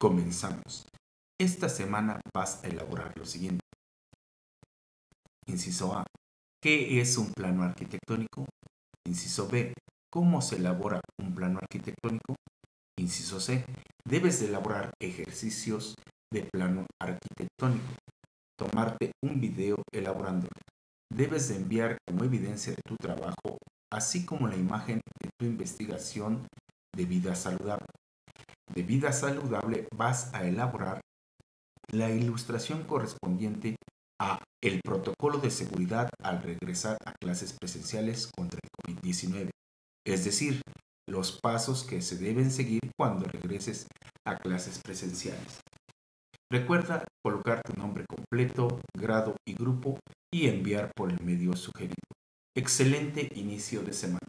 Comenzamos. Esta semana vas a elaborar lo siguiente. Inciso A. ¿Qué es un plano arquitectónico? Inciso B. ¿Cómo se elabora un plano arquitectónico? Inciso C. Debes de elaborar ejercicios de plano arquitectónico. Tomarte un video elaborándolo. Debes de enviar como evidencia de tu trabajo, así como la imagen de tu investigación de vida saludable de vida saludable vas a elaborar la ilustración correspondiente a el protocolo de seguridad al regresar a clases presenciales contra el COVID-19, es decir, los pasos que se deben seguir cuando regreses a clases presenciales. Recuerda colocar tu nombre completo, grado y grupo y enviar por el medio sugerido. Excelente inicio de semana.